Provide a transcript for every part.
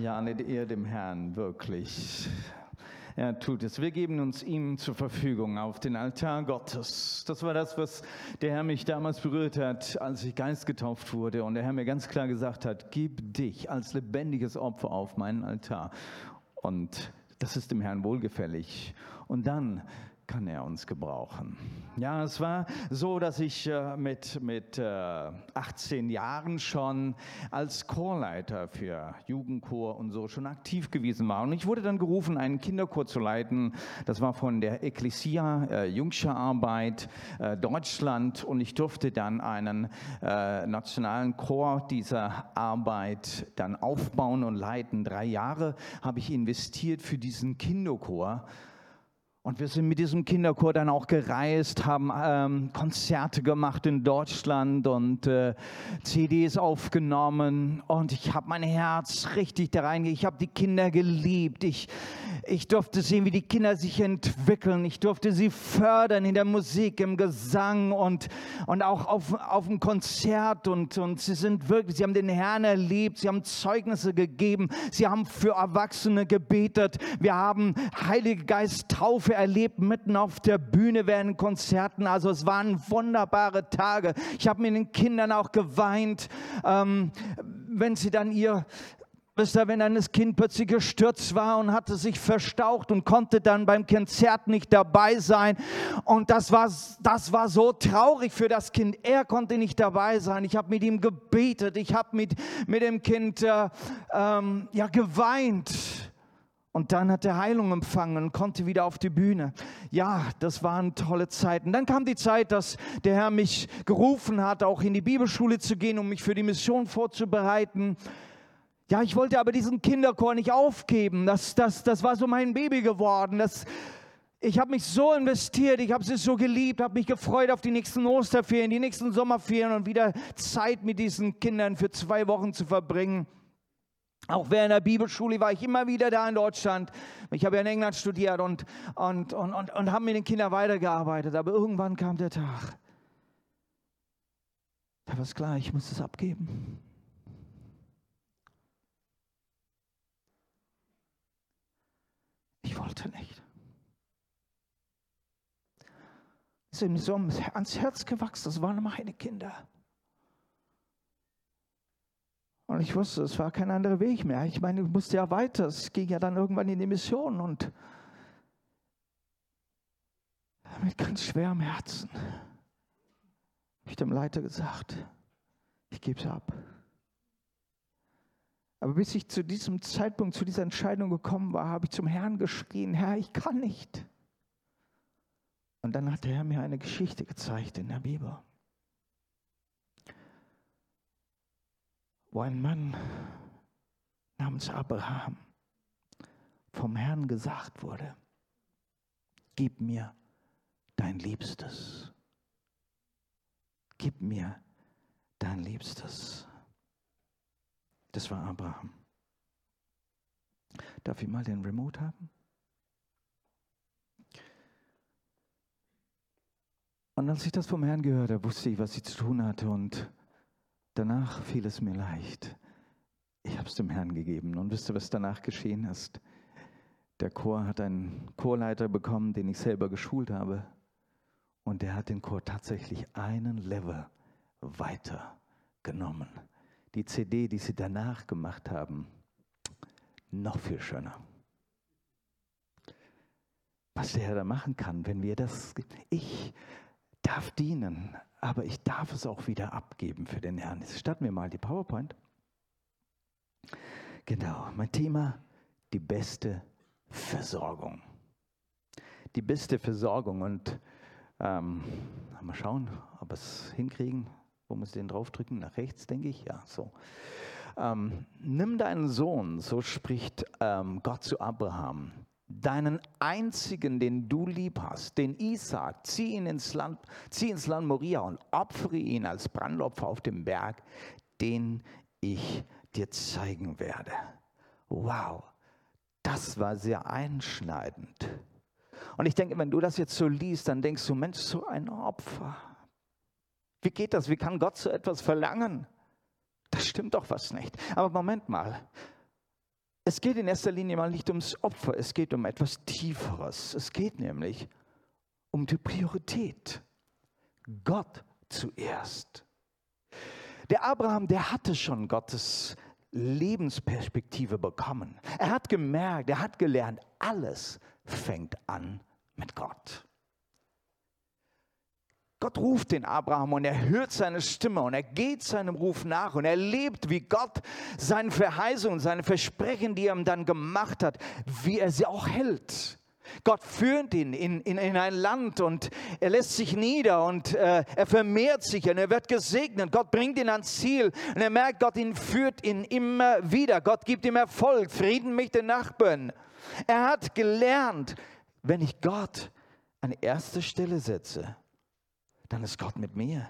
Ja, nicht eher dem Herrn, wirklich. Er tut es. Wir geben uns ihm zur Verfügung auf den Altar Gottes. Das war das, was der Herr mich damals berührt hat, als ich Geist getauft wurde. Und der Herr mir ganz klar gesagt hat, gib dich als lebendiges Opfer auf meinen Altar. Und das ist dem Herrn wohlgefällig. Und dann kann er uns gebrauchen. Ja, es war so, dass ich äh, mit, mit äh, 18 Jahren schon als Chorleiter für Jugendchor und so schon aktiv gewesen war. Und ich wurde dann gerufen, einen Kinderchor zu leiten. Das war von der Ecclesia, äh, Jungscher Arbeit äh, Deutschland. Und ich durfte dann einen äh, nationalen Chor dieser Arbeit dann aufbauen und leiten. Drei Jahre habe ich investiert für diesen Kinderchor. Und wir sind mit diesem Kinderchor dann auch gereist, haben ähm, Konzerte gemacht in Deutschland und äh, CDs aufgenommen. Und ich habe mein Herz richtig da reingegeben. Ich habe die Kinder geliebt. Ich, ich durfte sehen, wie die Kinder sich entwickeln. Ich durfte sie fördern in der Musik, im Gesang und, und auch auf, auf dem Konzert. Und, und sie sind wirklich, sie haben den Herrn erlebt. Sie haben Zeugnisse gegeben. Sie haben für Erwachsene gebetet. Wir haben Heilige Geist Taufe Taufe erlebt, mitten auf der Bühne während Konzerten. Also es waren wunderbare Tage. Ich habe mit den Kindern auch geweint, ähm, wenn sie dann ihr Wisst ihr, wenn dann das Kind plötzlich gestürzt war und hatte sich verstaucht und konnte dann beim Konzert nicht dabei sein. Und das war, das war so traurig für das Kind. Er konnte nicht dabei sein. Ich habe mit ihm gebetet. Ich habe mit, mit dem Kind äh, ähm, ja, geweint. Und dann hat er Heilung empfangen und konnte wieder auf die Bühne. Ja, das waren tolle Zeiten. Dann kam die Zeit, dass der Herr mich gerufen hat, auch in die Bibelschule zu gehen, um mich für die Mission vorzubereiten. Ja, ich wollte aber diesen Kinderchor nicht aufgeben. Das, das, das war so mein Baby geworden. Das, ich habe mich so investiert, ich habe sie so geliebt, habe mich gefreut auf die nächsten Osterferien, die nächsten Sommerferien und wieder Zeit mit diesen Kindern für zwei Wochen zu verbringen. Auch während der Bibelschule war ich immer wieder da in Deutschland. Ich habe ja in England studiert und, und, und, und, und habe mit den Kindern weitergearbeitet. Aber irgendwann kam der Tag. Da war es klar, ich muss es abgeben. Ich wollte nicht. Es ist mir so ans Herz gewachsen, das waren meine Kinder. Und ich wusste, es war kein anderer Weg mehr. Ich meine, ich musste ja weiter. Es ging ja dann irgendwann in die Mission und mit ganz schwerem Herzen habe ich dem Leiter gesagt, ich gebe es ab. Aber bis ich zu diesem Zeitpunkt, zu dieser Entscheidung gekommen war, habe ich zum Herrn geschrien, Herr, ich kann nicht. Und dann hat der Herr mir eine Geschichte gezeigt in der Bibel. Wo ein Mann namens Abraham vom Herrn gesagt wurde, gib mir dein Liebstes. Gib mir dein Liebstes. Das war Abraham. Darf ich mal den Remote haben? Und als ich das vom Herrn gehört habe, wusste ich, was ich zu tun hatte und Danach fiel es mir leicht. Ich habe es dem Herrn gegeben. Und wisst ihr, was danach geschehen ist? Der Chor hat einen Chorleiter bekommen, den ich selber geschult habe. Und der hat den Chor tatsächlich einen Level weiter genommen. Die CD, die sie danach gemacht haben, noch viel schöner. Was der Herr da machen kann, wenn wir das, ich darf dienen, aber ich darf es auch wieder abgeben für den Herrn. Jetzt starten wir mal die PowerPoint. Genau, mein Thema, die beste Versorgung. Die beste Versorgung und ähm, mal schauen, ob wir es hinkriegen. Wo muss ich den draufdrücken? Nach rechts, denke ich. Ja, so. Ähm, nimm deinen Sohn, so spricht ähm, Gott zu Abraham, deinen einzigen, den du lieb hast, den Isaac, zieh ihn ins Land, zieh ins Land Moria und opfere ihn als Brandopfer auf dem Berg, den ich dir zeigen werde. Wow, das war sehr einschneidend. Und ich denke, wenn du das jetzt so liest, dann denkst du, Mensch, so ein Opfer. Wie geht das? Wie kann Gott so etwas verlangen? Das stimmt doch was nicht. Aber Moment mal. Es geht in erster Linie mal nicht ums Opfer, es geht um etwas Tieferes. Es geht nämlich um die Priorität. Gott zuerst. Der Abraham, der hatte schon Gottes Lebensperspektive bekommen. Er hat gemerkt, er hat gelernt, alles fängt an mit Gott. Gott ruft den Abraham und er hört seine Stimme und er geht seinem Ruf nach und er lebt, wie Gott seine Verheißungen, seine Versprechen, die er ihm dann gemacht hat, wie er sie auch hält. Gott führt ihn in, in, in ein Land und er lässt sich nieder und äh, er vermehrt sich und er wird gesegnet. Gott bringt ihn ans Ziel und er merkt, Gott ihn führt ihn immer wieder. Gott gibt ihm Erfolg, Frieden mit den Nachbarn. Er hat gelernt, wenn ich Gott an erste Stelle setze, dann ist Gott mit mir.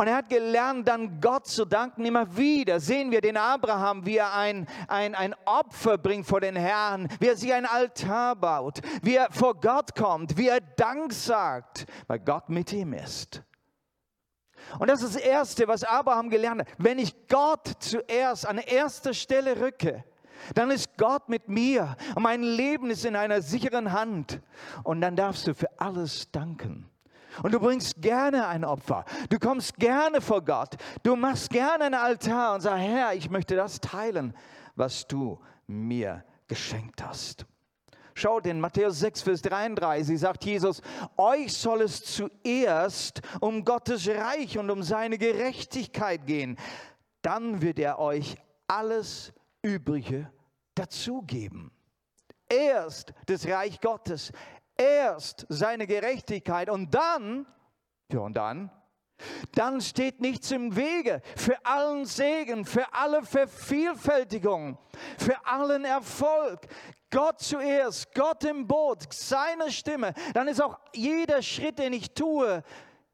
Und er hat gelernt, dann Gott zu danken. Immer wieder sehen wir den Abraham, wie er ein, ein, ein Opfer bringt vor den Herrn, wie er sich ein Altar baut, wie er vor Gott kommt, wie er Dank sagt, weil Gott mit ihm ist. Und das ist das Erste, was Abraham gelernt hat. Wenn ich Gott zuerst an erster Stelle rücke, dann ist Gott mit mir und mein Leben ist in einer sicheren Hand. Und dann darfst du für alles danken. Und du bringst gerne ein Opfer. Du kommst gerne vor Gott. Du machst gerne ein Altar und sagst, Herr, ich möchte das teilen, was du mir geschenkt hast. Schaut in Matthäus 6, Vers 33, sagt Jesus, euch soll es zuerst um Gottes Reich und um seine Gerechtigkeit gehen. Dann wird er euch alles Übrige dazugeben. Erst das Reich Gottes, erst seine Gerechtigkeit und dann, ja und dann, dann steht nichts im Wege für allen Segen, für alle Vervielfältigung, für allen Erfolg. Gott zuerst, Gott im Boot, seine Stimme. Dann ist auch jeder Schritt, den ich tue,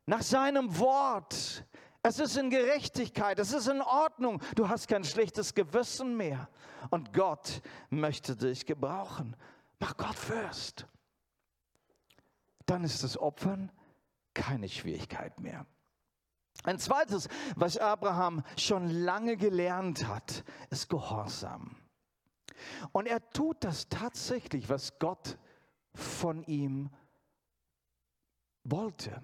nach seinem Wort. Es ist in Gerechtigkeit, es ist in Ordnung. Du hast kein schlechtes Gewissen mehr. Und Gott möchte dich gebrauchen. Mach Gott first dann ist das Opfern keine Schwierigkeit mehr. Ein zweites, was Abraham schon lange gelernt hat, ist Gehorsam. Und er tut das tatsächlich, was Gott von ihm wollte.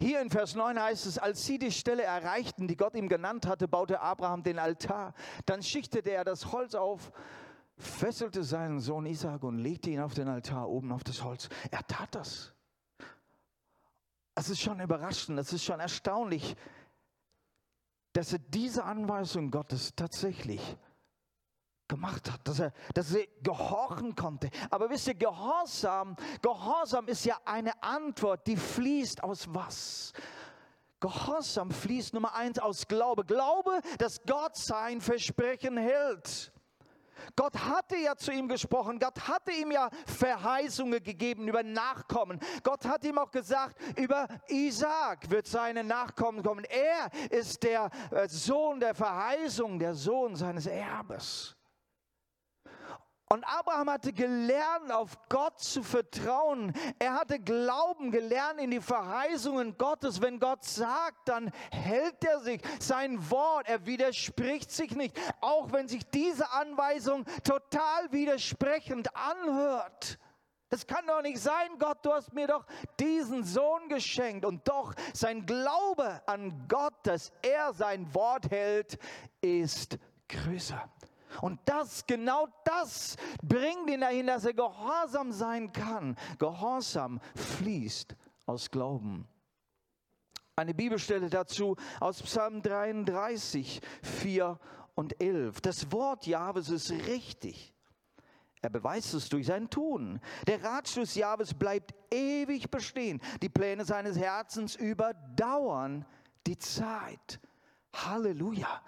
Hier in Vers 9 heißt es, als sie die Stelle erreichten, die Gott ihm genannt hatte, baute Abraham den Altar. Dann schichtete er das Holz auf, fesselte seinen Sohn Isaac und legte ihn auf den Altar oben auf das Holz. Er tat das. Es ist schon überraschend, es ist schon erstaunlich, dass er diese Anweisung Gottes tatsächlich gemacht hat, dass er, dass er gehorchen konnte. Aber wisst ihr, Gehorsam, Gehorsam ist ja eine Antwort, die fließt aus was? Gehorsam fließt Nummer eins aus Glaube. Glaube, dass Gott sein Versprechen hält. Gott hatte ja zu ihm gesprochen, Gott hatte ihm ja Verheißungen gegeben über Nachkommen. Gott hat ihm auch gesagt, über Isaac wird seine Nachkommen kommen. Er ist der äh, Sohn der Verheißung, der Sohn seines Erbes. Und Abraham hatte gelernt, auf Gott zu vertrauen. Er hatte Glauben gelernt in die Verheißungen Gottes. Wenn Gott sagt, dann hält er sich sein Wort. Er widerspricht sich nicht, auch wenn sich diese Anweisung total widersprechend anhört. Das kann doch nicht sein, Gott, du hast mir doch diesen Sohn geschenkt. Und doch sein Glaube an Gott, dass er sein Wort hält, ist größer. Und das, genau das bringt ihn dahin, dass er gehorsam sein kann. Gehorsam fließt aus Glauben. Eine Bibelstelle dazu aus Psalm 33, 4 und 11. Das Wort Jahwes ist richtig. Er beweist es durch sein Tun. Der Ratschluss Jahwes bleibt ewig bestehen. Die Pläne seines Herzens überdauern die Zeit. Halleluja.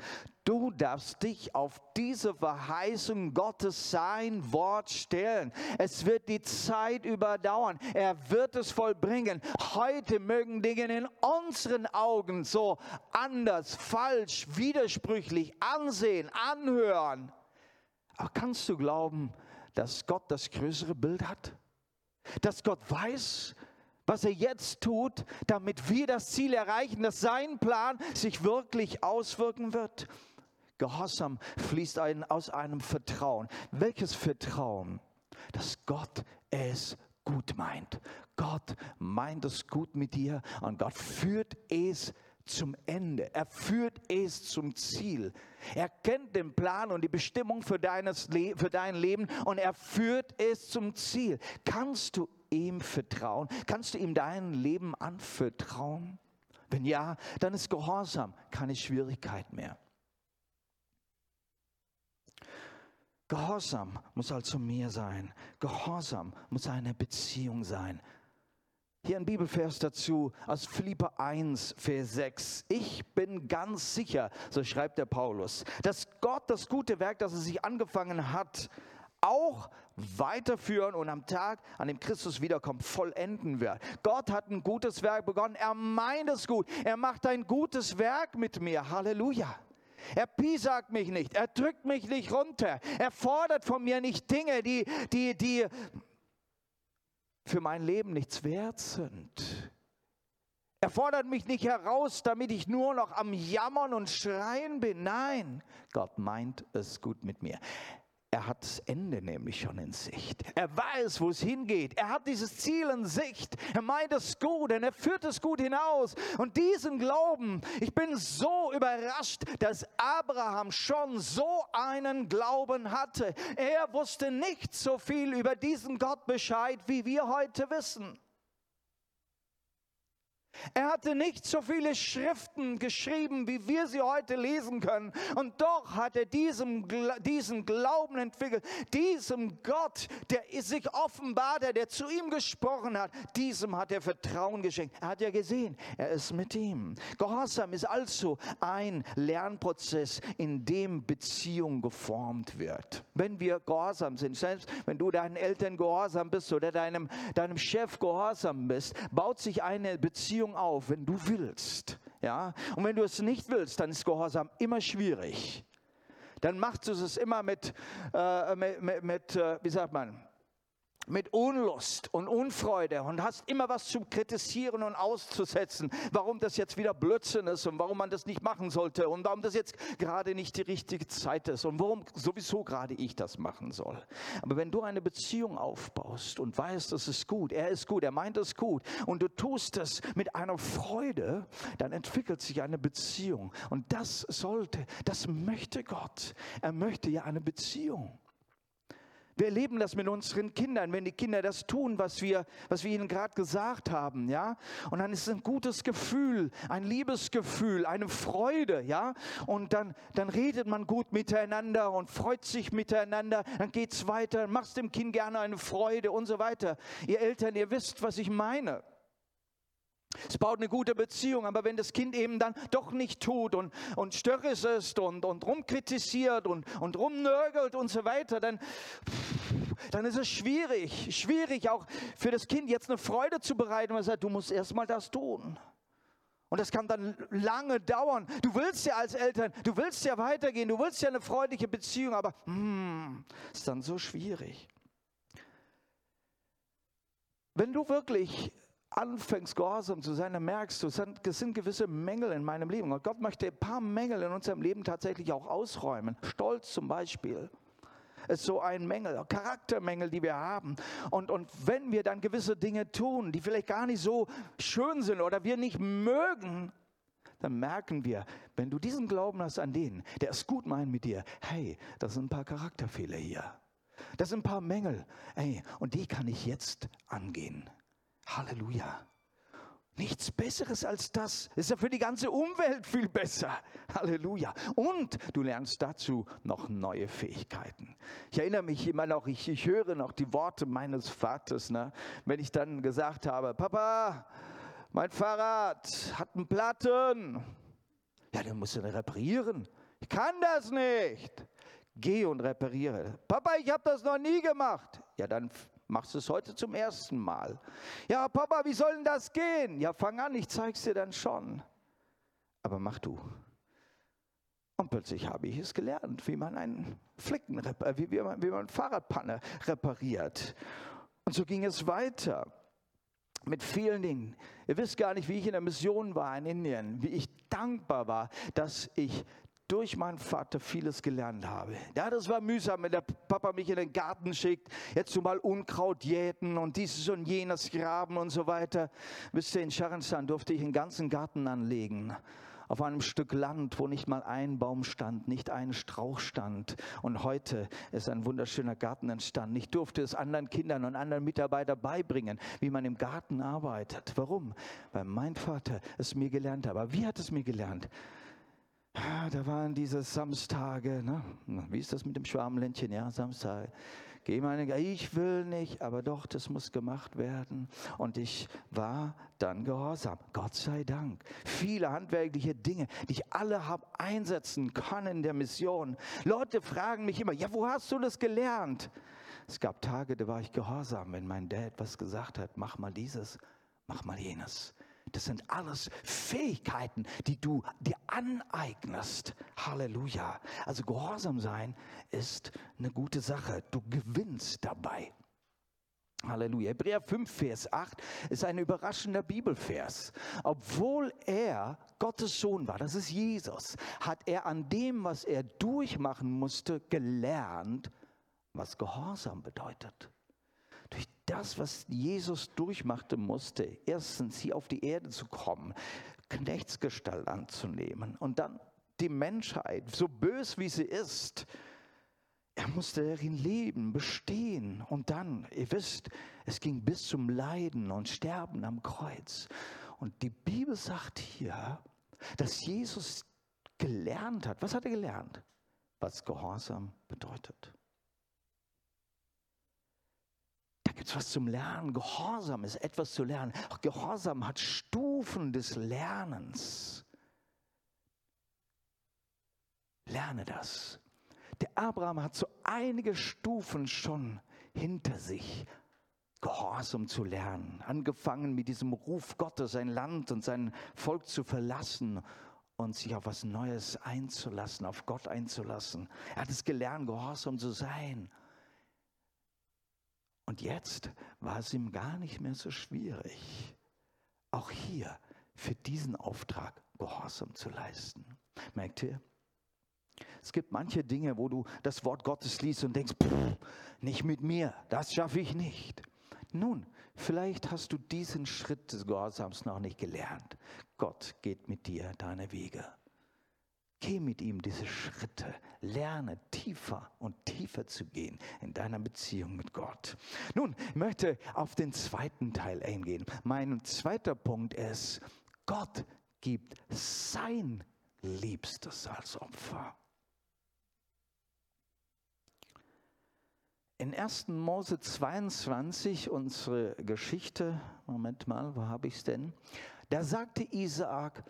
Du darfst dich auf diese Verheißung Gottes, sein Wort stellen. Es wird die Zeit überdauern. Er wird es vollbringen. Heute mögen Dinge in unseren Augen so anders, falsch, widersprüchlich ansehen, anhören. Aber kannst du glauben, dass Gott das größere Bild hat? Dass Gott weiß, was er jetzt tut, damit wir das Ziel erreichen, dass sein Plan sich wirklich auswirken wird? Gehorsam fließt ein, aus einem Vertrauen. Welches Vertrauen? Dass Gott es gut meint. Gott meint es gut mit dir und Gott führt es zum Ende. Er führt es zum Ziel. Er kennt den Plan und die Bestimmung für, deines Le für dein Leben und er führt es zum Ziel. Kannst du ihm vertrauen? Kannst du ihm dein Leben anvertrauen? Wenn ja, dann ist Gehorsam keine Schwierigkeit mehr. Gehorsam muss also mehr sein. Gehorsam muss eine Beziehung sein. Hier ein Bibelvers dazu aus Philipper 1, Vers 6. Ich bin ganz sicher, so schreibt der Paulus, dass Gott das gute Werk, das er sich angefangen hat, auch weiterführen und am Tag, an dem Christus wiederkommt, vollenden wird. Gott hat ein gutes Werk begonnen. Er meint es gut. Er macht ein gutes Werk mit mir. Halleluja. Er piesagt mich nicht, er drückt mich nicht runter, er fordert von mir nicht Dinge, die, die, die für mein Leben nichts wert sind. Er fordert mich nicht heraus, damit ich nur noch am Jammern und Schreien bin. Nein, Gott meint es gut mit mir. Er hat das Ende nämlich schon in Sicht. Er weiß, wo es hingeht. Er hat dieses Ziel in Sicht. Er meint es gut und er führt es gut hinaus. Und diesen Glauben, ich bin so überrascht, dass Abraham schon so einen Glauben hatte. Er wusste nicht so viel über diesen Gott Bescheid, wie wir heute wissen. Er hatte nicht so viele Schriften geschrieben, wie wir sie heute lesen können. Und doch hat er diesem, diesen Glauben entwickelt, diesem Gott, der sich offenbart hat, der zu ihm gesprochen hat, diesem hat er Vertrauen geschenkt. Er hat ja gesehen, er ist mit ihm. Gehorsam ist also ein Lernprozess, in dem Beziehung geformt wird. Wenn wir gehorsam sind, selbst wenn du deinen Eltern gehorsam bist oder deinem, deinem Chef gehorsam bist, baut sich eine Beziehung Beziehung auf, wenn du willst. Ja? Und wenn du es nicht willst, dann ist Gehorsam immer schwierig. Dann machst du es immer mit, äh, mit, mit, mit äh, wie sagt man, mit Unlust und Unfreude und hast immer was zu kritisieren und auszusetzen, warum das jetzt wieder Blödsinn ist und warum man das nicht machen sollte und warum das jetzt gerade nicht die richtige Zeit ist und warum sowieso gerade ich das machen soll. Aber wenn du eine Beziehung aufbaust und weißt, das ist gut, er ist gut, er meint es gut und du tust es mit einer Freude, dann entwickelt sich eine Beziehung und das sollte, das möchte Gott. Er möchte ja eine Beziehung. Wir erleben das mit unseren Kindern, wenn die Kinder das tun, was wir, was wir ihnen gerade gesagt haben, ja. Und dann ist es ein gutes Gefühl, ein Liebesgefühl, eine Freude, ja. Und dann, dann redet man gut miteinander und freut sich miteinander. Dann geht's weiter, machst dem Kind gerne eine Freude und so weiter. Ihr Eltern, ihr wisst, was ich meine. Es baut eine gute Beziehung, aber wenn das Kind eben dann doch nicht tut und, und störrisch ist und, und rumkritisiert und, und rumnörgelt und so weiter, dann, dann ist es schwierig, schwierig auch für das Kind jetzt eine Freude zu bereiten, weil er sagt, du musst erst mal das tun. Und das kann dann lange dauern. Du willst ja als Eltern, du willst ja weitergehen, du willst ja eine freundliche Beziehung, aber hm, ist dann so schwierig. Wenn du wirklich anfängst, gehorsam zu sein, dann merkst du, es sind gewisse Mängel in meinem Leben. Und Gott möchte ein paar Mängel in unserem Leben tatsächlich auch ausräumen. Stolz zum Beispiel ist so ein Mängel, Charaktermängel, die wir haben. Und, und wenn wir dann gewisse Dinge tun, die vielleicht gar nicht so schön sind oder wir nicht mögen, dann merken wir, wenn du diesen Glauben hast an den, der es gut meint mit dir, hey, das sind ein paar Charakterfehler hier. Das sind ein paar Mängel. Hey, und die kann ich jetzt angehen. Halleluja. Nichts Besseres als das. Ist ja für die ganze Umwelt viel besser. Halleluja. Und du lernst dazu noch neue Fähigkeiten. Ich erinnere mich immer noch, ich, ich höre noch die Worte meines Vaters, ne? wenn ich dann gesagt habe, Papa, mein Fahrrad hat einen Platten. Ja, dann musst du ihn reparieren. Ich kann das nicht. Geh und repariere. Papa, ich habe das noch nie gemacht. Ja, dann Machst du es heute zum ersten Mal? Ja, Papa, wie soll denn das gehen? Ja, fang an, ich zeig's dir dann schon. Aber mach du. Und plötzlich habe ich es gelernt, wie man einen Flicken, wie, wie, man, wie man Fahrradpanne repariert. Und so ging es weiter mit vielen Dingen. Ihr wisst gar nicht, wie ich in der Mission war in Indien, wie ich dankbar war, dass ich durch meinen Vater vieles gelernt habe. Ja, das war mühsam, wenn der Papa mich in den Garten schickt, jetzt mal Unkraut jäten und dieses und jenes graben und so weiter. Wisst ihr, in Scharenstein durfte ich einen ganzen Garten anlegen auf einem Stück Land, wo nicht mal ein Baum stand, nicht ein Strauch stand. Und heute ist ein wunderschöner Garten entstanden. Ich durfte es anderen Kindern und anderen Mitarbeitern beibringen, wie man im Garten arbeitet. Warum? Weil mein Vater es mir gelernt hat. Aber wie hat es mir gelernt? Da waren diese Samstage, ne? wie ist das mit dem Schwarmländchen? Ja, Samstage. Geh meine, ich will nicht, aber doch, das muss gemacht werden. Und ich war dann gehorsam. Gott sei Dank. Viele handwerkliche Dinge, die ich alle habe einsetzen können in der Mission. Leute fragen mich immer, ja, wo hast du das gelernt? Es gab Tage, da war ich gehorsam, wenn mein Dad was gesagt hat, mach mal dieses, mach mal jenes. Das sind alles Fähigkeiten, die du dir aneignest. Halleluja. Also Gehorsam sein ist eine gute Sache. Du gewinnst dabei. Halleluja. Hebräer 5, Vers 8 ist ein überraschender Bibelvers. Obwohl er Gottes Sohn war, das ist Jesus, hat er an dem, was er durchmachen musste, gelernt, was Gehorsam bedeutet durch das, was Jesus durchmachte musste, erstens hier auf die Erde zu kommen, Knechtsgestalt anzunehmen und dann die Menschheit, so bös wie sie ist, er musste darin leben, bestehen. Und dann, ihr wisst, es ging bis zum Leiden und Sterben am Kreuz. Und die Bibel sagt hier, dass Jesus gelernt hat. Was hat er gelernt? Was Gehorsam bedeutet. Gibt es was zum Lernen. Gehorsam ist etwas zu lernen. Auch Gehorsam hat Stufen des Lernens. Lerne das. Der Abraham hat so einige Stufen schon hinter sich, Gehorsam zu lernen. Angefangen mit diesem Ruf Gottes, sein Land und sein Volk zu verlassen und sich auf was Neues einzulassen, auf Gott einzulassen. Er hat es gelernt, gehorsam zu sein. Und jetzt war es ihm gar nicht mehr so schwierig, auch hier für diesen Auftrag Gehorsam zu leisten. Merkt ihr? Es gibt manche Dinge, wo du das Wort Gottes liest und denkst, nicht mit mir, das schaffe ich nicht. Nun, vielleicht hast du diesen Schritt des Gehorsams noch nicht gelernt. Gott geht mit dir deine Wege. Geh mit ihm diese Schritte, lerne tiefer und tiefer zu gehen in deiner Beziehung mit Gott. Nun, ich möchte auf den zweiten Teil eingehen. Mein zweiter Punkt ist, Gott gibt sein Liebstes als Opfer. In 1. Mose 22, unsere Geschichte, Moment mal, wo habe ich es denn? Da sagte Isaak,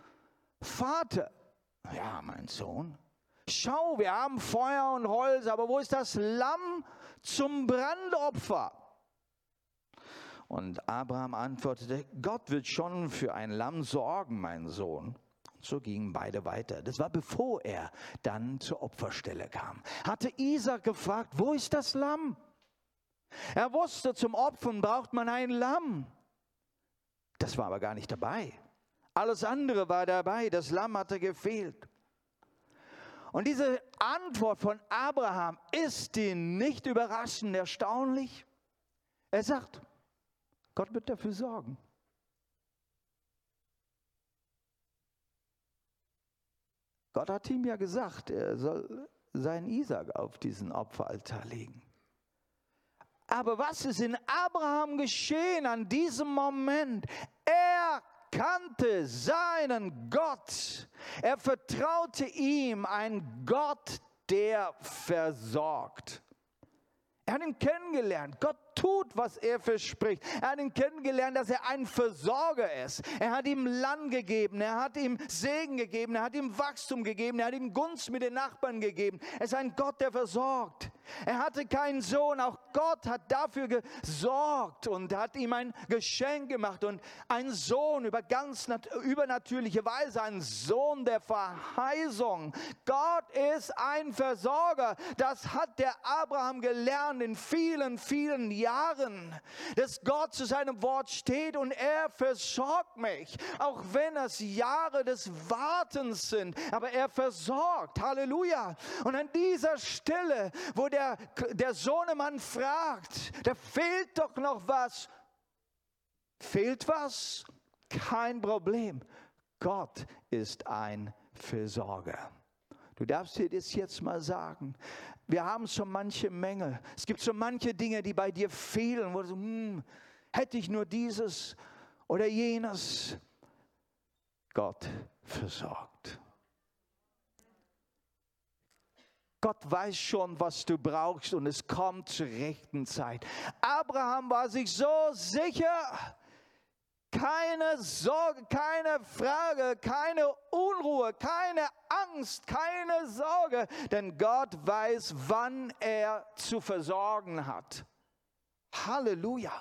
Vater, ja, mein Sohn, schau, wir haben Feuer und Holz, aber wo ist das Lamm zum Brandopfer? Und Abraham antwortete, Gott wird schon für ein Lamm sorgen, mein Sohn. Und so gingen beide weiter. Das war bevor er dann zur Opferstelle kam. Hatte Isaac gefragt, wo ist das Lamm? Er wusste, zum Opfern braucht man ein Lamm. Das war aber gar nicht dabei. Alles andere war dabei, das Lamm hatte gefehlt. Und diese Antwort von Abraham ist ihn nicht überraschend erstaunlich. Er sagt, Gott wird dafür sorgen. Gott hat ihm ja gesagt, er soll seinen Isaac auf diesen Opferaltar legen. Aber was ist in Abraham geschehen an diesem Moment? Er kannte seinen Gott. Er vertraute ihm, ein Gott, der versorgt. Er hat ihn kennengelernt. Gott tut, was er verspricht. Er hat ihn kennengelernt, dass er ein Versorger ist. Er hat ihm Land gegeben, er hat ihm Segen gegeben, er hat ihm Wachstum gegeben, er hat ihm Gunst mit den Nachbarn gegeben. Er ist ein Gott, der versorgt. Er hatte keinen Sohn, auch Gott hat dafür gesorgt und hat ihm ein Geschenk gemacht und ein Sohn über ganz übernatürliche Weise, ein Sohn der Verheißung. Gott ist ein Versorger. Das hat der Abraham gelernt in vielen, vielen Jahren, dass Gott zu seinem Wort steht und er versorgt mich, auch wenn es Jahre des Wartens sind, aber er versorgt. Halleluja. Und an dieser Stelle, wo der, der Sohnemann fragt, da fehlt doch noch was. Fehlt was? Kein Problem. Gott ist ein Versorger. Du darfst dir das jetzt mal sagen. Wir haben so manche Mängel. Es gibt so manche Dinge, die bei dir fehlen, wo du hm, hätte ich nur dieses oder jenes. Gott versorgt. Gott weiß schon, was du brauchst und es kommt zur rechten Zeit. Abraham war sich so sicher, keine Sorge, keine Frage, keine Unruhe, keine Angst, keine Sorge, denn Gott weiß, wann er zu versorgen hat. Halleluja.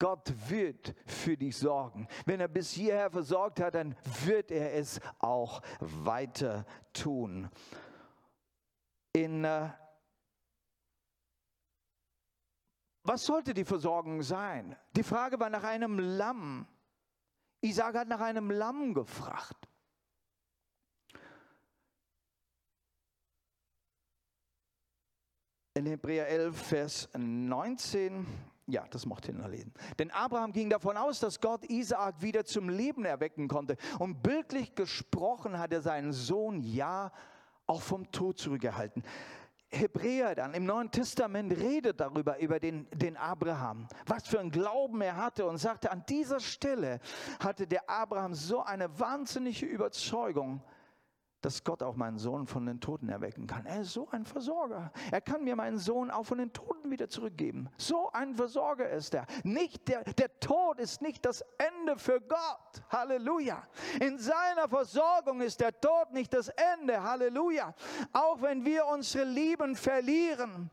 Gott wird für dich sorgen. Wenn er bis hierher versorgt hat, dann wird er es auch weiter tun. In äh, Was sollte die Versorgung sein? Die Frage war nach einem Lamm. Isaac hat nach einem Lamm gefragt. In Hebräer 11, Vers 19, ja, das macht ihr lesen. Denn Abraham ging davon aus, dass Gott Isaak wieder zum Leben erwecken konnte. Und bildlich gesprochen hat er seinen Sohn ja auch vom Tod zurückgehalten. Hebräer dann im Neuen Testament redet darüber, über den, den Abraham, was für einen Glauben er hatte und sagte, an dieser Stelle hatte der Abraham so eine wahnsinnige Überzeugung, dass Gott auch meinen Sohn von den Toten erwecken kann. Er ist so ein Versorger. Er kann mir meinen Sohn auch von den Toten wieder zurückgeben. So ein Versorger ist er. Nicht der, der Tod ist nicht das Ende für Gott. Halleluja. In seiner Versorgung ist der Tod nicht das Ende. Halleluja. Auch wenn wir unsere Lieben verlieren,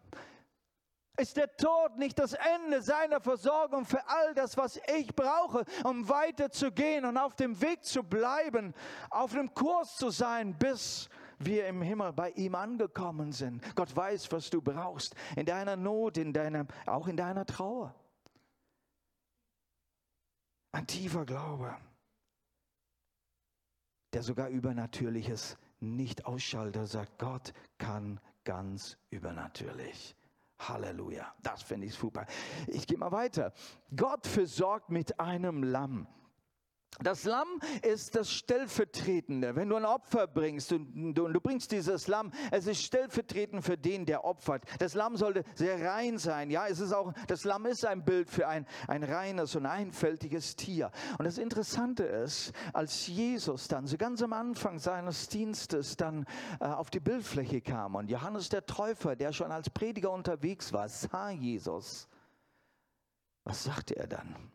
ist der Tod nicht das Ende seiner Versorgung für all das, was ich brauche, um weiterzugehen und auf dem Weg zu bleiben, auf dem Kurs zu sein, bis wir im Himmel bei ihm angekommen sind. Gott weiß, was du brauchst, in deiner Not, in deiner, auch in deiner Trauer. Ein tiefer Glaube, der sogar Übernatürliches nicht ausschaltet, sagt, Gott kann ganz übernatürlich. Halleluja. Das finde ich super. Ich gehe mal weiter. Gott versorgt mit einem Lamm. Das Lamm ist das Stellvertretende. Wenn du ein Opfer bringst und du, du, bringst dieses Lamm, es ist stellvertretend für den, der opfert. Das Lamm sollte sehr rein sein. Ja, es ist auch, das Lamm ist ein Bild für ein, ein reines und einfältiges Tier. Und das Interessante ist, als Jesus dann so ganz am Anfang seines Dienstes dann äh, auf die Bildfläche kam und Johannes der Täufer, der schon als Prediger unterwegs war, sah Jesus. Was sagte er dann?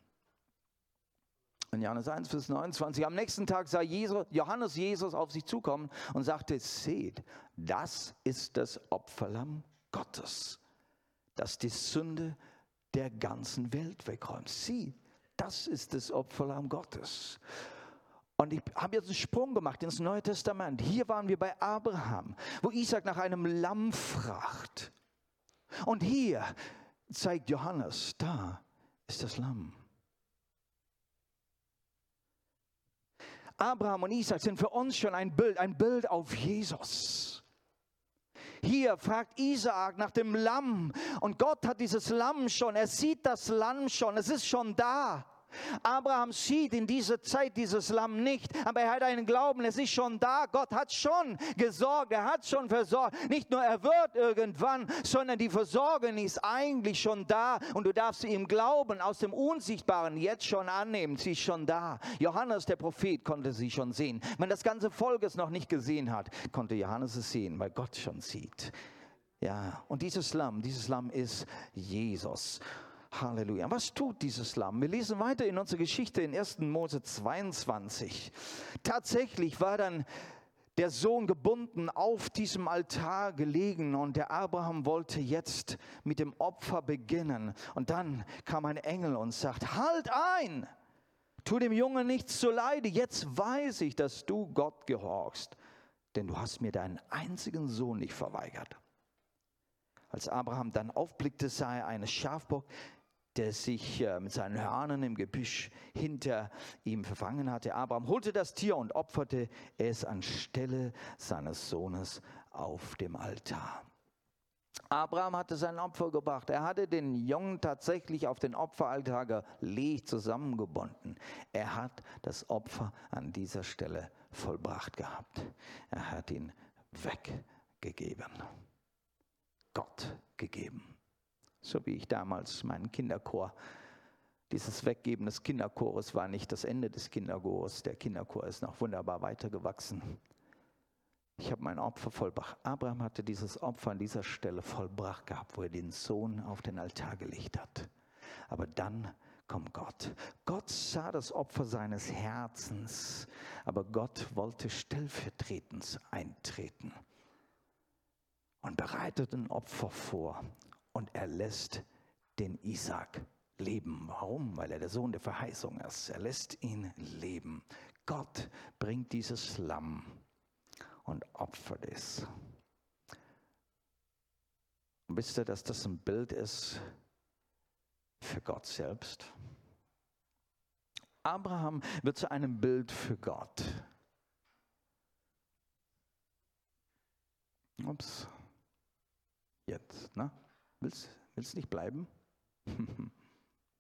In Johannes 1, Vers 29. Am nächsten Tag sah Jesus, Johannes Jesus auf sich zukommen und sagte, seht, das ist das Opferlamm Gottes, das die Sünde der ganzen Welt wegräumt. Sieh, das ist das Opferlamm Gottes. Und ich habe jetzt einen Sprung gemacht ins Neue Testament. Hier waren wir bei Abraham, wo Isaac nach einem Lamm fragt. Und hier zeigt Johannes, da ist das Lamm. Abraham und Isaac sind für uns schon ein Bild, ein Bild auf Jesus. Hier fragt Isaak nach dem Lamm und Gott hat dieses Lamm schon, er sieht das Lamm schon, es ist schon da. Abraham sieht in dieser Zeit dieses Lamm nicht, aber er hat einen Glauben, es ist schon da. Gott hat schon gesorgt, er hat schon versorgt. Nicht nur er wird irgendwann, sondern die Versorgung ist eigentlich schon da und du darfst ihm glauben, aus dem Unsichtbaren jetzt schon annehmen. Sie ist schon da. Johannes, der Prophet, konnte sie schon sehen. Wenn das ganze Volk es noch nicht gesehen hat, konnte Johannes es sehen, weil Gott schon sieht. Ja, und dieses Lamm, dieses Lamm ist Jesus. Halleluja. Was tut dieses Lamm? Wir lesen weiter in unserer Geschichte in 1. Mose 22. Tatsächlich war dann der Sohn gebunden auf diesem Altar gelegen und der Abraham wollte jetzt mit dem Opfer beginnen. Und dann kam ein Engel und sagt, halt ein, tu dem Jungen nichts zu leide, jetzt weiß ich, dass du Gott gehorchst, denn du hast mir deinen einzigen Sohn nicht verweigert. Als Abraham dann aufblickte, sah er eine Schafbock, der sich äh, mit seinen Hörnern im Gebüsch hinter ihm verfangen hatte. Abraham holte das Tier und opferte es anstelle seines Sohnes auf dem Altar. Abraham hatte sein Opfer gebracht. Er hatte den Jungen tatsächlich auf den Opferaltar gelegt, zusammengebunden. Er hat das Opfer an dieser Stelle vollbracht gehabt. Er hat ihn weggegeben. Gott gegeben so wie ich damals meinen Kinderchor. Dieses Weggeben des Kinderchores war nicht das Ende des Kinderchors. Der Kinderchor ist noch wunderbar weitergewachsen. Ich habe mein Opfer vollbracht. Abraham hatte dieses Opfer an dieser Stelle vollbracht gehabt, wo er den Sohn auf den Altar gelegt hat. Aber dann kommt Gott. Gott sah das Opfer seines Herzens, aber Gott wollte stellvertretend eintreten und bereitet ein Opfer vor und er lässt den Isaac leben. Warum? Weil er der Sohn der Verheißung ist. Er lässt ihn leben. Gott bringt dieses Lamm und opfert es. Und wisst ihr, dass das ein Bild ist für Gott selbst? Abraham wird zu einem Bild für Gott. Ups. Jetzt, ne? Willst du nicht bleiben?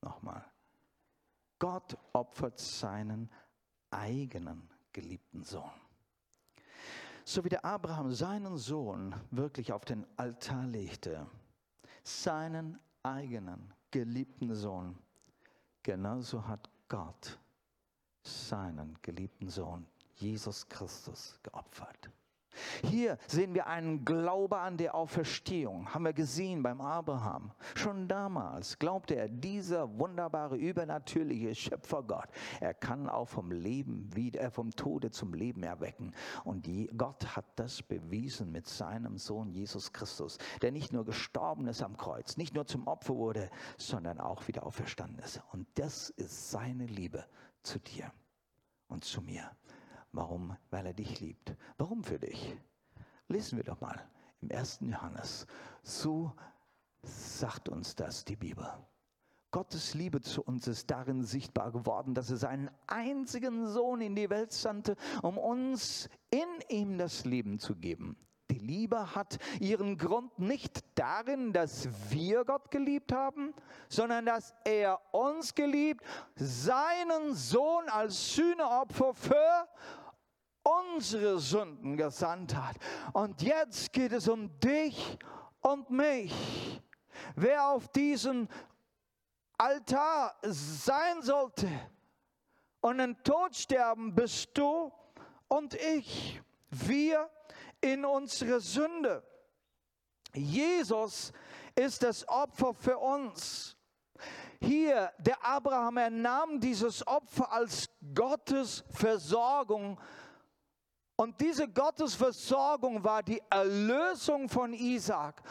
Nochmal. Gott opfert seinen eigenen geliebten Sohn. So wie der Abraham seinen Sohn wirklich auf den Altar legte, seinen eigenen geliebten Sohn, genauso hat Gott seinen geliebten Sohn, Jesus Christus, geopfert. Hier sehen wir einen Glaube an der Auferstehung, haben wir gesehen beim Abraham. Schon damals glaubte er, dieser wunderbare, übernatürliche Schöpfergott, er kann auch vom Leben wieder, äh, vom Tode zum Leben erwecken. Und Gott hat das bewiesen mit seinem Sohn Jesus Christus, der nicht nur gestorben ist am Kreuz, nicht nur zum Opfer wurde, sondern auch wieder auferstanden ist. Und das ist seine Liebe zu dir und zu mir. Warum? Weil er dich liebt. Warum für dich? Lesen wir doch mal im 1. Johannes. So sagt uns das die Bibel. Gottes Liebe zu uns ist darin sichtbar geworden, dass er seinen einzigen Sohn in die Welt sandte, um uns in ihm das Leben zu geben. Die Liebe hat ihren Grund nicht darin, dass wir Gott geliebt haben, sondern dass er uns geliebt, seinen Sohn als Sühneopfer für unsere Sünden gesandt hat. Und jetzt geht es um dich und mich. Wer auf diesem Altar sein sollte und den Tod sterben, bist du und ich. Wir in unsere Sünde. Jesus ist das Opfer für uns. Hier, der Abraham, er nahm dieses Opfer als Gottes Versorgung und diese Gottesversorgung war die Erlösung von Isaac.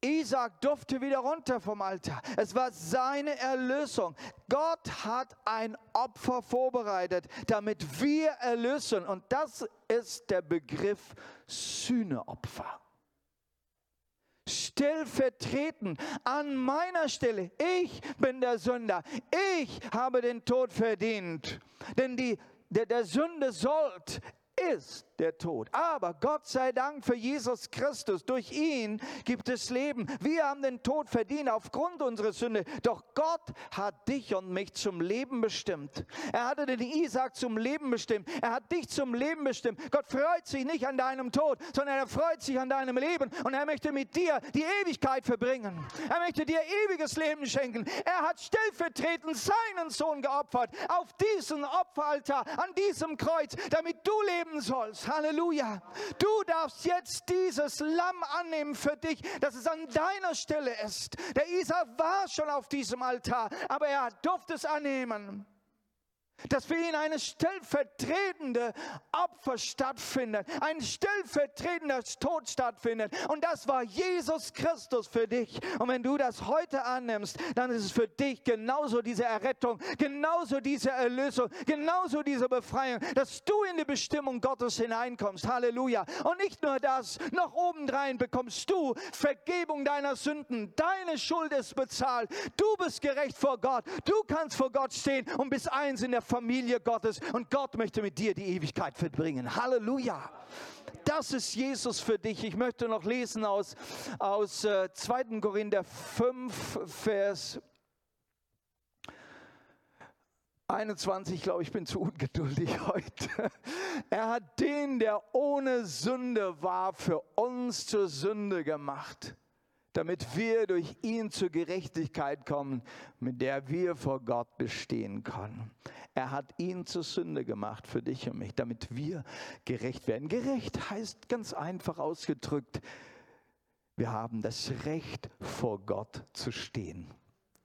Isaac durfte wieder runter vom Altar. Es war seine Erlösung. Gott hat ein Opfer vorbereitet, damit wir erlösen. Und das ist der Begriff Sühneopfer. Stellvertretend an meiner Stelle. Ich bin der Sünder. Ich habe den Tod verdient. Denn die, der, der Sünde sollt ist der Tod. Aber Gott sei Dank für Jesus Christus. Durch ihn gibt es Leben. Wir haben den Tod verdient aufgrund unserer Sünde. Doch Gott hat dich und mich zum Leben bestimmt. Er hatte den Isaac zum Leben bestimmt. Er hat dich zum Leben bestimmt. Gott freut sich nicht an deinem Tod, sondern er freut sich an deinem Leben. Und er möchte mit dir die Ewigkeit verbringen. Er möchte dir ewiges Leben schenken. Er hat stellvertretend seinen Sohn geopfert auf diesen Opferaltar, an diesem Kreuz, damit du leben sollst. Halleluja. Du darfst jetzt dieses Lamm annehmen für dich, dass es an deiner Stelle ist. Der Isaac war schon auf diesem Altar, aber er durfte es annehmen. Dass für ihn eine stellvertretende Opfer stattfindet, ein stellvertretender Tod stattfindet. Und das war Jesus Christus für dich. Und wenn du das heute annimmst, dann ist es für dich genauso diese Errettung, genauso diese Erlösung, genauso diese Befreiung, dass du in die Bestimmung Gottes hineinkommst. Halleluja. Und nicht nur das, noch obendrein bekommst du Vergebung deiner Sünden. Deine Schuld ist bezahlt. Du bist gerecht vor Gott. Du kannst vor Gott stehen und bist eins in der Familie Gottes und Gott möchte mit dir die Ewigkeit verbringen. Halleluja. Das ist Jesus für dich. Ich möchte noch lesen aus, aus äh, 2. Korinther 5, Vers 21, ich glaube, ich bin zu ungeduldig heute. Er hat den, der ohne Sünde war, für uns zur Sünde gemacht damit wir durch ihn zur Gerechtigkeit kommen, mit der wir vor Gott bestehen können. Er hat ihn zur Sünde gemacht für dich und mich, damit wir gerecht werden. Gerecht heißt ganz einfach ausgedrückt, wir haben das Recht vor Gott zu stehen.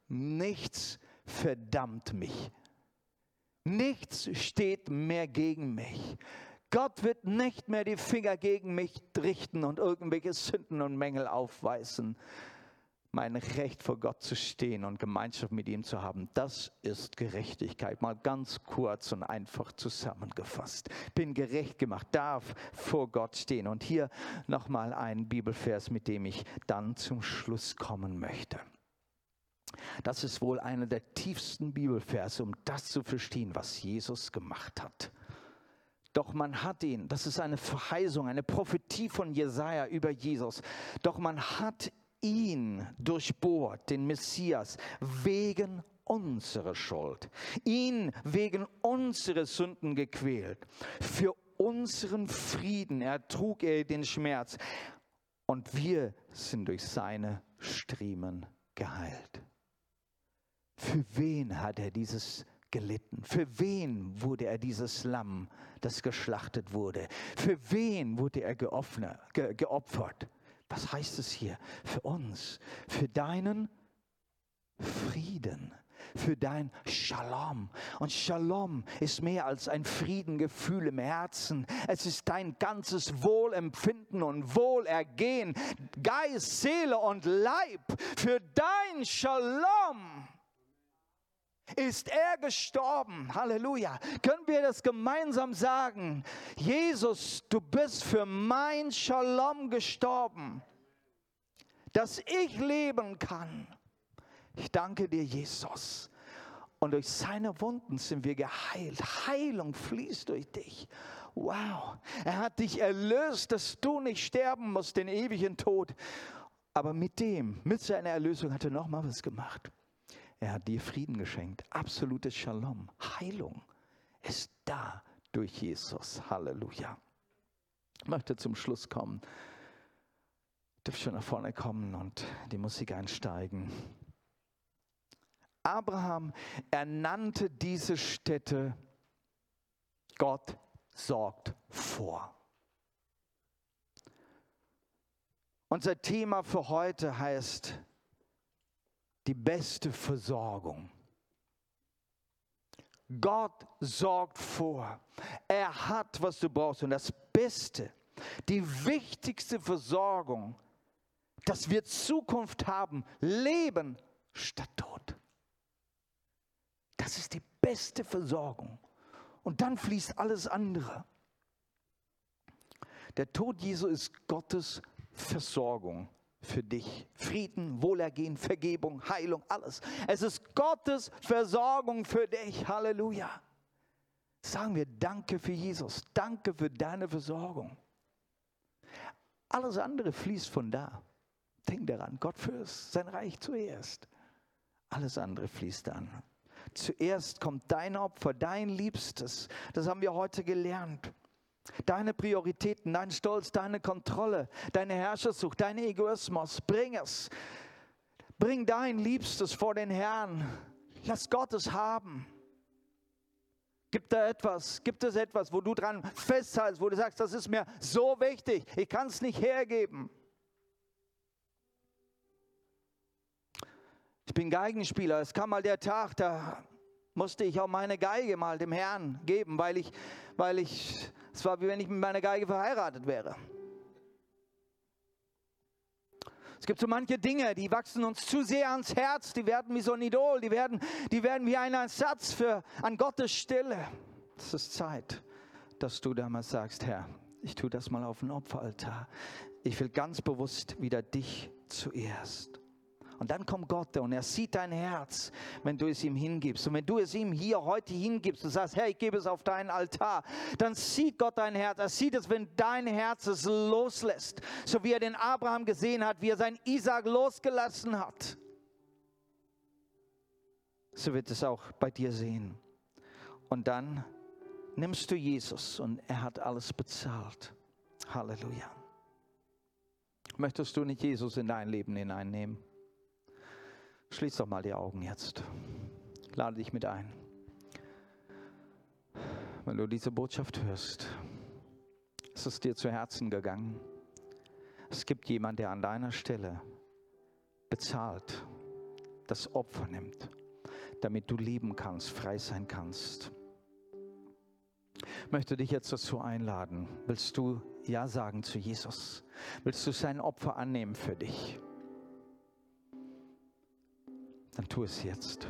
Nichts verdammt mich. Nichts steht mehr gegen mich. Gott wird nicht mehr die Finger gegen mich richten und irgendwelche Sünden und Mängel aufweisen. Mein Recht vor Gott zu stehen und Gemeinschaft mit ihm zu haben, das ist Gerechtigkeit. Mal ganz kurz und einfach zusammengefasst. Bin gerecht gemacht, darf vor Gott stehen. Und hier nochmal ein Bibelvers, mit dem ich dann zum Schluss kommen möchte. Das ist wohl einer der tiefsten Bibelverse, um das zu verstehen, was Jesus gemacht hat. Doch man hat ihn, das ist eine Verheißung, eine Prophetie von Jesaja über Jesus. Doch man hat ihn durchbohrt, den Messias, wegen unserer Schuld, ihn wegen unserer Sünden gequält. Für unseren Frieden ertrug er den Schmerz und wir sind durch seine Striemen geheilt. Für wen hat er dieses gelitten? Für wen wurde er dieses Lamm, das geschlachtet wurde? Für wen wurde er geopfert? Was heißt es hier? Für uns, für deinen Frieden, für dein Shalom. Und Shalom ist mehr als ein Friedengefühl im Herzen. Es ist dein ganzes Wohlempfinden und Wohlergehen, Geist, Seele und Leib. Für dein Shalom ist er gestorben. Halleluja. Können wir das gemeinsam sagen? Jesus, du bist für mein Shalom gestorben, dass ich leben kann. Ich danke dir, Jesus. Und durch seine Wunden sind wir geheilt. Heilung fließt durch dich. Wow. Er hat dich erlöst, dass du nicht sterben musst, den ewigen Tod. Aber mit dem, mit seiner Erlösung hat er noch mal was gemacht. Er hat dir Frieden geschenkt. Absolutes Shalom. Heilung ist da durch Jesus. Halleluja. Ich möchte zum Schluss kommen. Dürft schon nach vorne kommen und die Musik einsteigen. Abraham ernannte diese Städte. Gott sorgt vor. Unser Thema für heute heißt die beste Versorgung. Gott sorgt vor. Er hat, was du brauchst. Und das Beste, die wichtigste Versorgung, dass wir Zukunft haben, Leben statt Tod. Das ist die beste Versorgung. Und dann fließt alles andere. Der Tod Jesu ist Gottes Versorgung für dich. Frieden, Wohlergehen, Vergebung, Heilung, alles. Es ist Gottes Versorgung für dich. Halleluja. Sagen wir Danke für Jesus. Danke für deine Versorgung. Alles andere fließt von da. Denk daran, Gott fürst sein Reich zuerst. Alles andere fließt dann. Zuerst kommt dein Opfer, dein Liebstes. Das haben wir heute gelernt. Deine Prioritäten, dein Stolz, deine Kontrolle, deine Herrschersucht, dein Egoismus, bring es. Bring dein Liebstes vor den Herrn. Lass Gott es haben. Gibt da etwas, gibt es etwas, wo du dran festhältst, wo du sagst, das ist mir so wichtig, ich kann es nicht hergeben. Ich bin Geigenspieler, es kam mal der Tag, da musste ich auch meine Geige mal dem Herrn geben, weil ich, weil ich, es war wie wenn ich mit meiner Geige verheiratet wäre. Es gibt so manche Dinge, die wachsen uns zu sehr ans Herz, die werden wie so ein Idol, die werden, die werden wie ein Ersatz für, an Gottes Stille. Es ist Zeit, dass du damals sagst, Herr, ich tue das mal auf den Opferaltar. Ich will ganz bewusst wieder dich zuerst. Und dann kommt Gott und er sieht dein Herz, wenn du es ihm hingibst. Und wenn du es ihm hier heute hingibst und sagst, Herr, ich gebe es auf deinen Altar, dann sieht Gott dein Herz. Er sieht es, wenn dein Herz es loslässt. So wie er den Abraham gesehen hat, wie er seinen Isaac losgelassen hat. So wird es auch bei dir sehen. Und dann nimmst du Jesus und er hat alles bezahlt. Halleluja. Möchtest du nicht Jesus in dein Leben hineinnehmen? Schließ doch mal die Augen jetzt. Lade dich mit ein. Wenn du diese Botschaft hörst, ist es dir zu Herzen gegangen. Es gibt jemand, der an deiner Stelle bezahlt, das Opfer nimmt, damit du leben kannst, frei sein kannst. Ich möchte dich jetzt dazu einladen. Willst du Ja sagen zu Jesus? Willst du sein Opfer annehmen für dich? Dann tu es jetzt.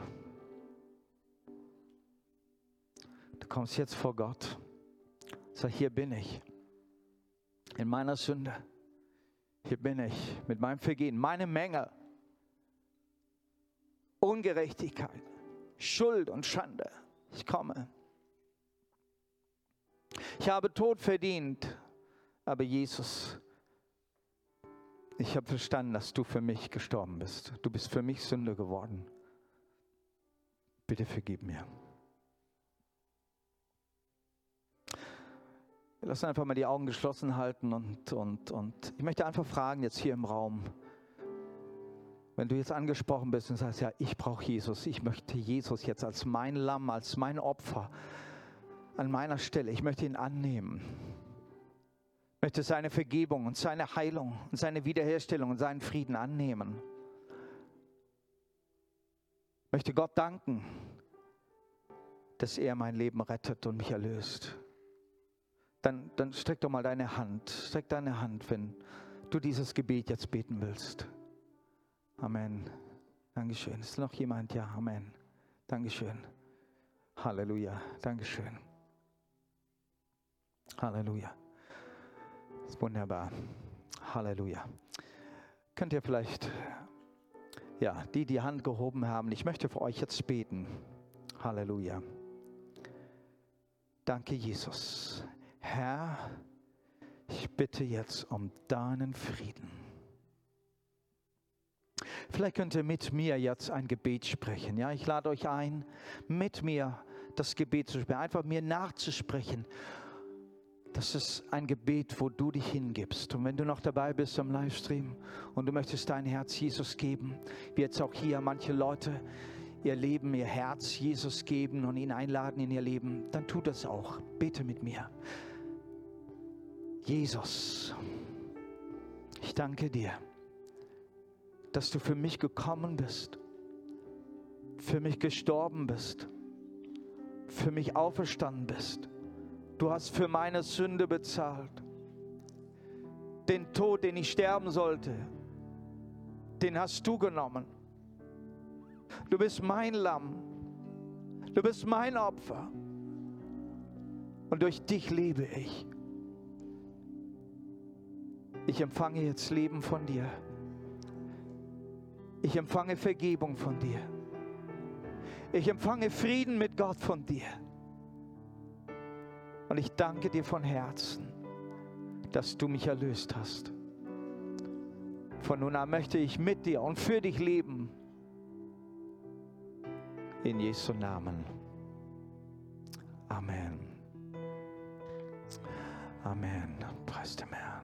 Du kommst jetzt vor Gott. Sag, hier bin ich. In meiner Sünde. Hier bin ich mit meinem Vergehen, meine Mängel, Ungerechtigkeit, Schuld und Schande. Ich komme. Ich habe Tod verdient, aber Jesus ich habe verstanden, dass du für mich gestorben bist. Du bist für mich Sünde geworden. Bitte vergib mir. Lass einfach mal die Augen geschlossen halten und, und, und ich möchte einfach fragen jetzt hier im Raum, wenn du jetzt angesprochen bist und sagst, ja, ich brauche Jesus, ich möchte Jesus jetzt als mein Lamm, als mein Opfer an meiner Stelle, ich möchte ihn annehmen möchte seine Vergebung und seine Heilung und seine Wiederherstellung und seinen Frieden annehmen. Möchte Gott danken, dass er mein Leben rettet und mich erlöst. Dann, dann streck doch mal deine Hand, streck deine Hand, wenn du dieses Gebet jetzt beten willst. Amen. Dankeschön. Ist noch jemand? Ja, Amen. Dankeschön. Halleluja. Dankeschön. Halleluja. Ist wunderbar. Halleluja. Könnt ihr vielleicht, ja, die, die Hand gehoben haben, ich möchte für euch jetzt beten. Halleluja. Danke, Jesus. Herr, ich bitte jetzt um deinen Frieden. Vielleicht könnt ihr mit mir jetzt ein Gebet sprechen. Ja, ich lade euch ein, mit mir das Gebet zu sprechen, einfach mir nachzusprechen das ist ein Gebet, wo du dich hingibst. Und wenn du noch dabei bist am Livestream und du möchtest dein Herz Jesus geben, wie jetzt auch hier manche Leute ihr Leben, ihr Herz Jesus geben und ihn einladen in ihr Leben, dann tu das auch. Bete mit mir. Jesus, ich danke dir, dass du für mich gekommen bist, für mich gestorben bist, für mich auferstanden bist Du hast für meine Sünde bezahlt. Den Tod, den ich sterben sollte, den hast du genommen. Du bist mein Lamm. Du bist mein Opfer. Und durch dich lebe ich. Ich empfange jetzt Leben von dir. Ich empfange Vergebung von dir. Ich empfange Frieden mit Gott von dir. Und ich danke dir von Herzen, dass du mich erlöst hast. Von nun an möchte ich mit dir und für dich leben. In Jesu Namen. Amen. Amen. Preis dem Herrn.